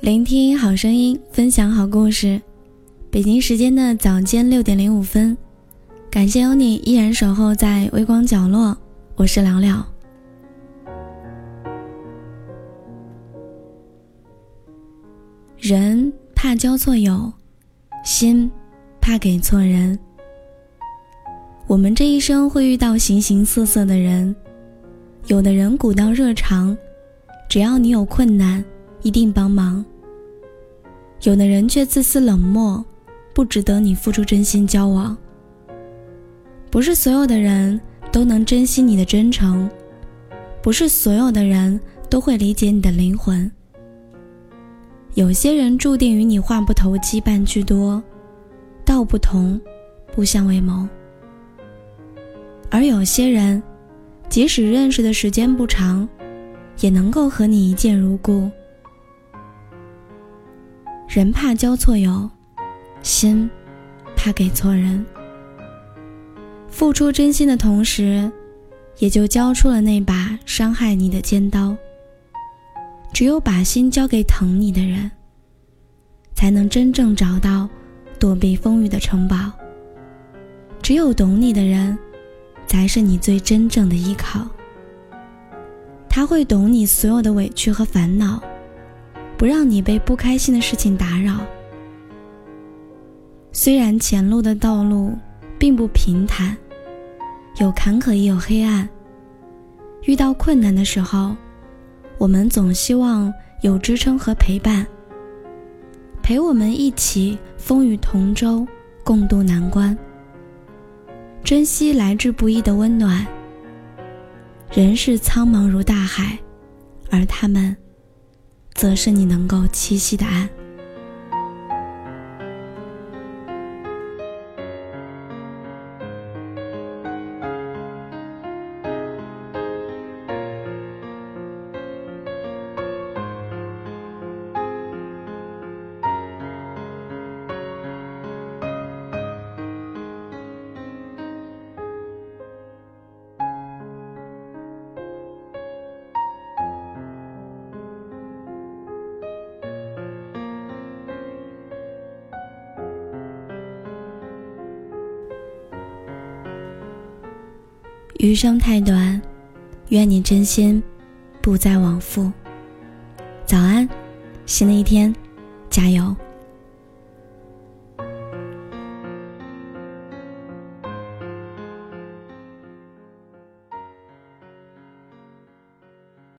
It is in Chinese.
聆听好声音，分享好故事。北京时间的早间六点零五分，感谢有你依然守候在微光角落。我是聊聊。人怕交错友，心怕给错人。我们这一生会遇到形形色色的人，有的人古道热肠，只要你有困难，一定帮忙；有的人却自私冷漠，不值得你付出真心交往。不是所有的人都能珍惜你的真诚，不是所有的人都会理解你的灵魂。有些人注定与你话不投机半句多，道不同，不相为谋；而有些人，即使认识的时间不长，也能够和你一见如故。人怕交错友，心怕给错人。付出真心的同时，也就交出了那把伤害你的尖刀。只有把心交给疼你的人，才能真正找到躲避风雨的城堡。只有懂你的人，才是你最真正的依靠。他会懂你所有的委屈和烦恼，不让你被不开心的事情打扰。虽然前路的道路并不平坦，有坎坷也有黑暗。遇到困难的时候。我们总希望有支撑和陪伴，陪我们一起风雨同舟，共度难关。珍惜来之不易的温暖。人世苍茫如大海，而他们，则是你能够栖息的岸。余生太短，愿你真心不再往复。早安，新的一天，加油！